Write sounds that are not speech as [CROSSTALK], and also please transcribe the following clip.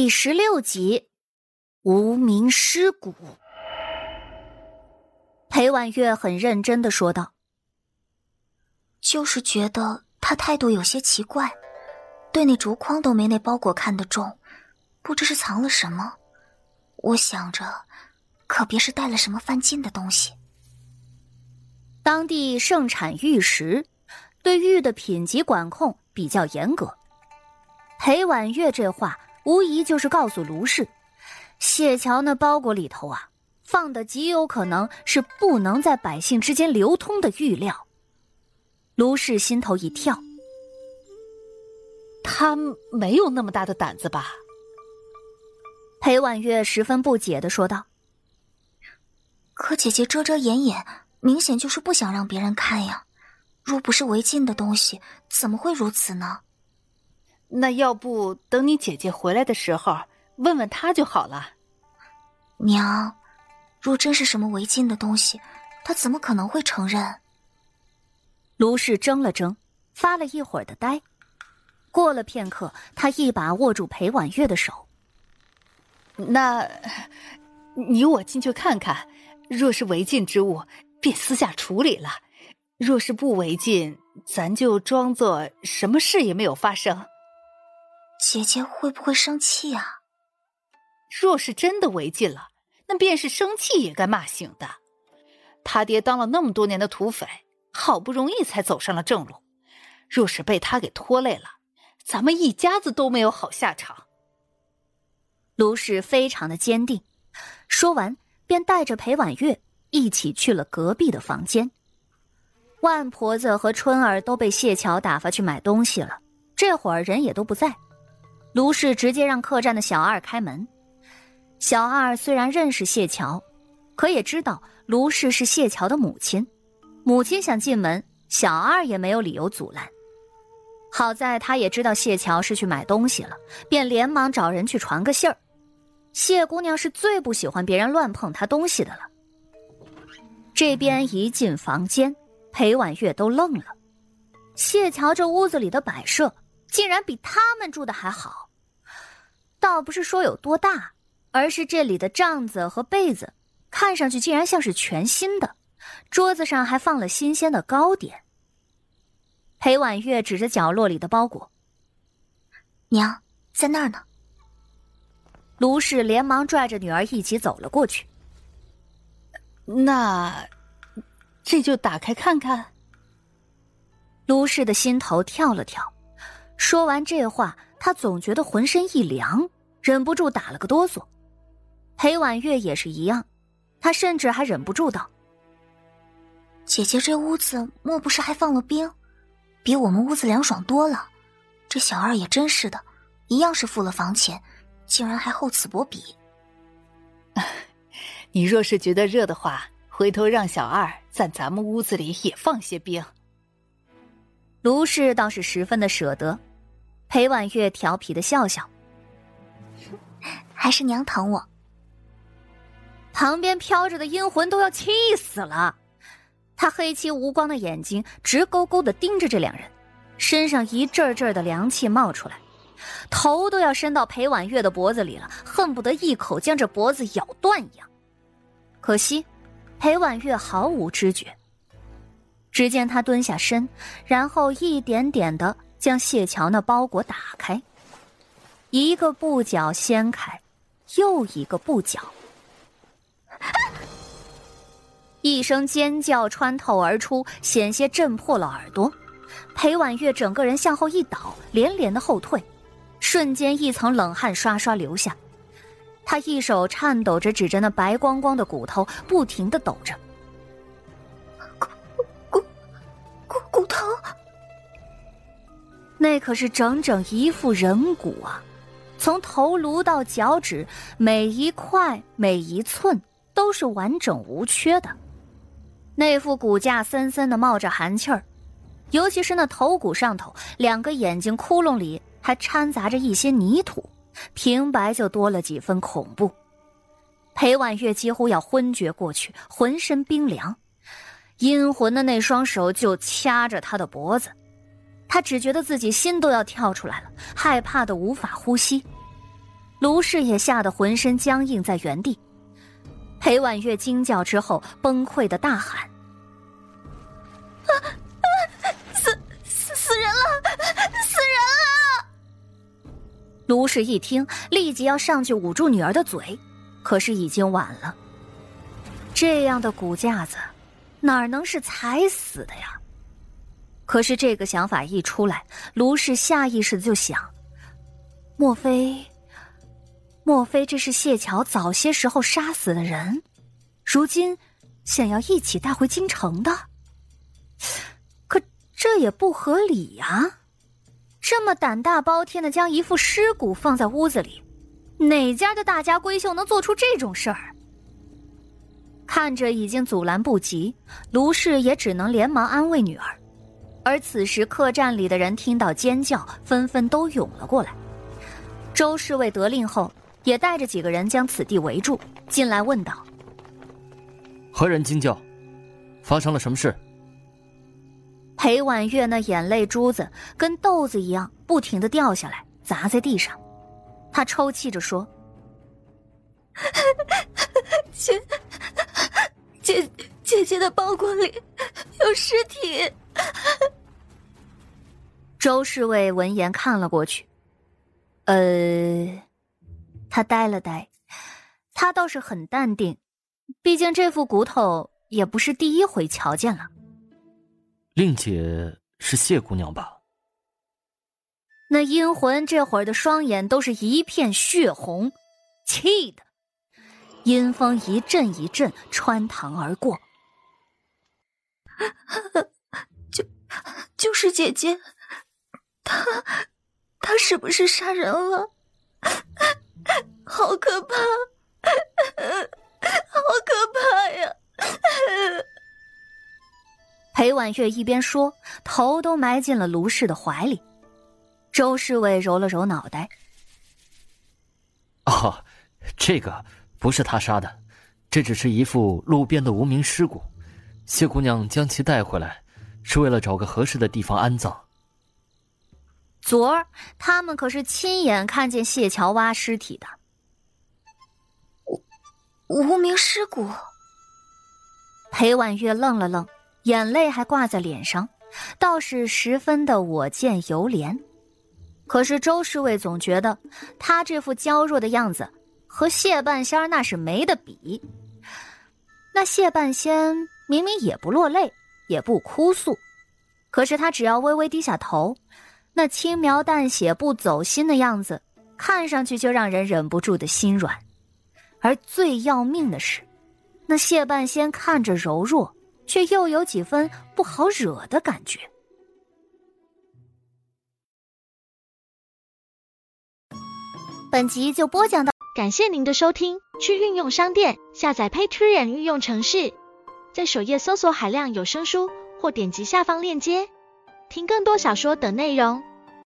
第十六集，无名尸骨。裴婉月很认真的说道：“就是觉得他态度有些奇怪，对那竹筐都没那包裹看得重，不知是藏了什么。我想着，可别是带了什么犯禁的东西。当地盛产玉石，对玉的品级管控比较严格。裴婉月这话。”无疑就是告诉卢氏，谢桥那包裹里头啊，放的极有可能是不能在百姓之间流通的玉料。卢氏心头一跳，他没有那么大的胆子吧？裴婉月十分不解的说道：“可姐姐遮遮掩掩，明显就是不想让别人看呀。若不是违禁的东西，怎么会如此呢？”那要不等你姐姐回来的时候问问她就好了。娘，若真是什么违禁的东西，她怎么可能会承认？卢氏怔了怔，发了一会儿的呆。过了片刻，他一把握住裴婉月的手。那，你我进去看看，若是违禁之物，便私下处理了；若是不违禁，咱就装作什么事也没有发生。姐姐会不会生气啊？若是真的违禁了，那便是生气也该骂醒的。他爹当了那么多年的土匪，好不容易才走上了正路，若是被他给拖累了，咱们一家子都没有好下场。卢氏非常的坚定，说完便带着裴婉月一起去了隔壁的房间。万婆子和春儿都被谢桥打发去买东西了，这会儿人也都不在。卢氏直接让客栈的小二开门。小二虽然认识谢桥，可也知道卢氏是谢桥的母亲。母亲想进门，小二也没有理由阻拦。好在他也知道谢桥是去买东西了，便连忙找人去传个信儿。谢姑娘是最不喜欢别人乱碰她东西的了。这边一进房间，裴婉月都愣了。谢桥这屋子里的摆设。竟然比他们住的还好，倒不是说有多大，而是这里的帐子和被子，看上去竟然像是全新的。桌子上还放了新鲜的糕点。裴婉月指着角落里的包裹：“娘，在那儿呢。”卢氏连忙拽着女儿一起走了过去。那，这就打开看看。卢氏的心头跳了跳。说完这话，他总觉得浑身一凉，忍不住打了个哆嗦。裴婉月也是一样，他甚至还忍不住道：“姐姐这屋子莫不是还放了冰？比我们屋子凉爽多了。这小二也真是的，一样是付了房钱，竟然还厚此薄彼。[LAUGHS] 你若是觉得热的话，回头让小二在咱们屋子里也放些冰。”卢氏倒是十分的舍得。裴婉月调皮的笑笑，[LAUGHS] 还是娘疼我。旁边飘着的阴魂都要气死了，他黑漆无光的眼睛直勾勾的盯着这两人，身上一阵阵的凉气冒出来，头都要伸到裴婉月的脖子里了，恨不得一口将这脖子咬断一样。可惜，裴婉月毫无知觉。只见他蹲下身，然后一点点的。将谢桥那包裹打开，一个布角掀开，又一个布角，一声尖叫穿透而出，险些震破了耳朵。裴婉月整个人向后一倒，连连的后退，瞬间一层冷汗刷刷流下。他一手颤抖着指着那白光光的骨头，不停的抖着。那可是整整一副人骨啊，从头颅到脚趾，每一块每一寸都是完整无缺的。那副骨架森森的冒着寒气儿，尤其是那头骨上头两个眼睛窟窿里还掺杂着一些泥土，平白就多了几分恐怖。裴婉月几乎要昏厥过去，浑身冰凉，阴魂的那双手就掐着他的脖子。他只觉得自己心都要跳出来了，害怕的无法呼吸。卢氏也吓得浑身僵硬在原地。裴婉月惊叫之后，崩溃的大喊：“啊啊！死死死人了！死人了！”卢氏一听，立即要上去捂住女儿的嘴，可是已经晚了。这样的骨架子，哪能是踩死的呀？可是这个想法一出来，卢氏下意识的就想：莫非？莫非这是谢桥早些时候杀死的人，如今想要一起带回京城的？可这也不合理呀！这么胆大包天的将一副尸骨放在屋子里，哪家的大家闺秀能做出这种事儿？看着已经阻拦不及，卢氏也只能连忙安慰女儿。而此时客栈里的人听到尖叫，纷纷都涌了过来。周侍卫得令后。也带着几个人将此地围住，进来问道：“何人惊叫？发生了什么事？”裴婉月那眼泪珠子跟豆子一样，不停的掉下来，砸在地上。她抽泣着说：“ [LAUGHS] 姐，姐姐姐的包裹里有尸体。”周侍卫闻言看了过去，呃。他呆了呆，他倒是很淡定，毕竟这副骨头也不是第一回瞧见了。令姐是谢姑娘吧？那阴魂这会儿的双眼都是一片血红，气的，阴风一阵一阵穿堂而过。[LAUGHS] 就就是姐姐，她她是不是杀人了？好可怕，好可怕呀！裴婉月一边说，头都埋进了卢氏的怀里。周侍卫揉了揉脑袋：“哦，这个不是他杀的，这只是一副路边的无名尸骨。谢姑娘将其带回来，是为了找个合适的地方安葬。昨儿他们可是亲眼看见谢桥挖尸体的。”无无名尸骨。裴婉月愣了愣，眼泪还挂在脸上，倒是十分的我见犹怜。可是周侍卫总觉得他这副娇弱的样子和谢半仙那是没得比。那谢半仙明明也不落泪，也不哭诉，可是他只要微微低下头，那轻描淡写、不走心的样子，看上去就让人忍不住的心软。而最要命的是，那谢半仙看着柔弱，却又有几分不好惹的感觉。本集就播讲到，感谢您的收听。去运用商店下载 Patreon 运用城市，在首页搜索海量有声书，或点击下方链接听更多小说等内容。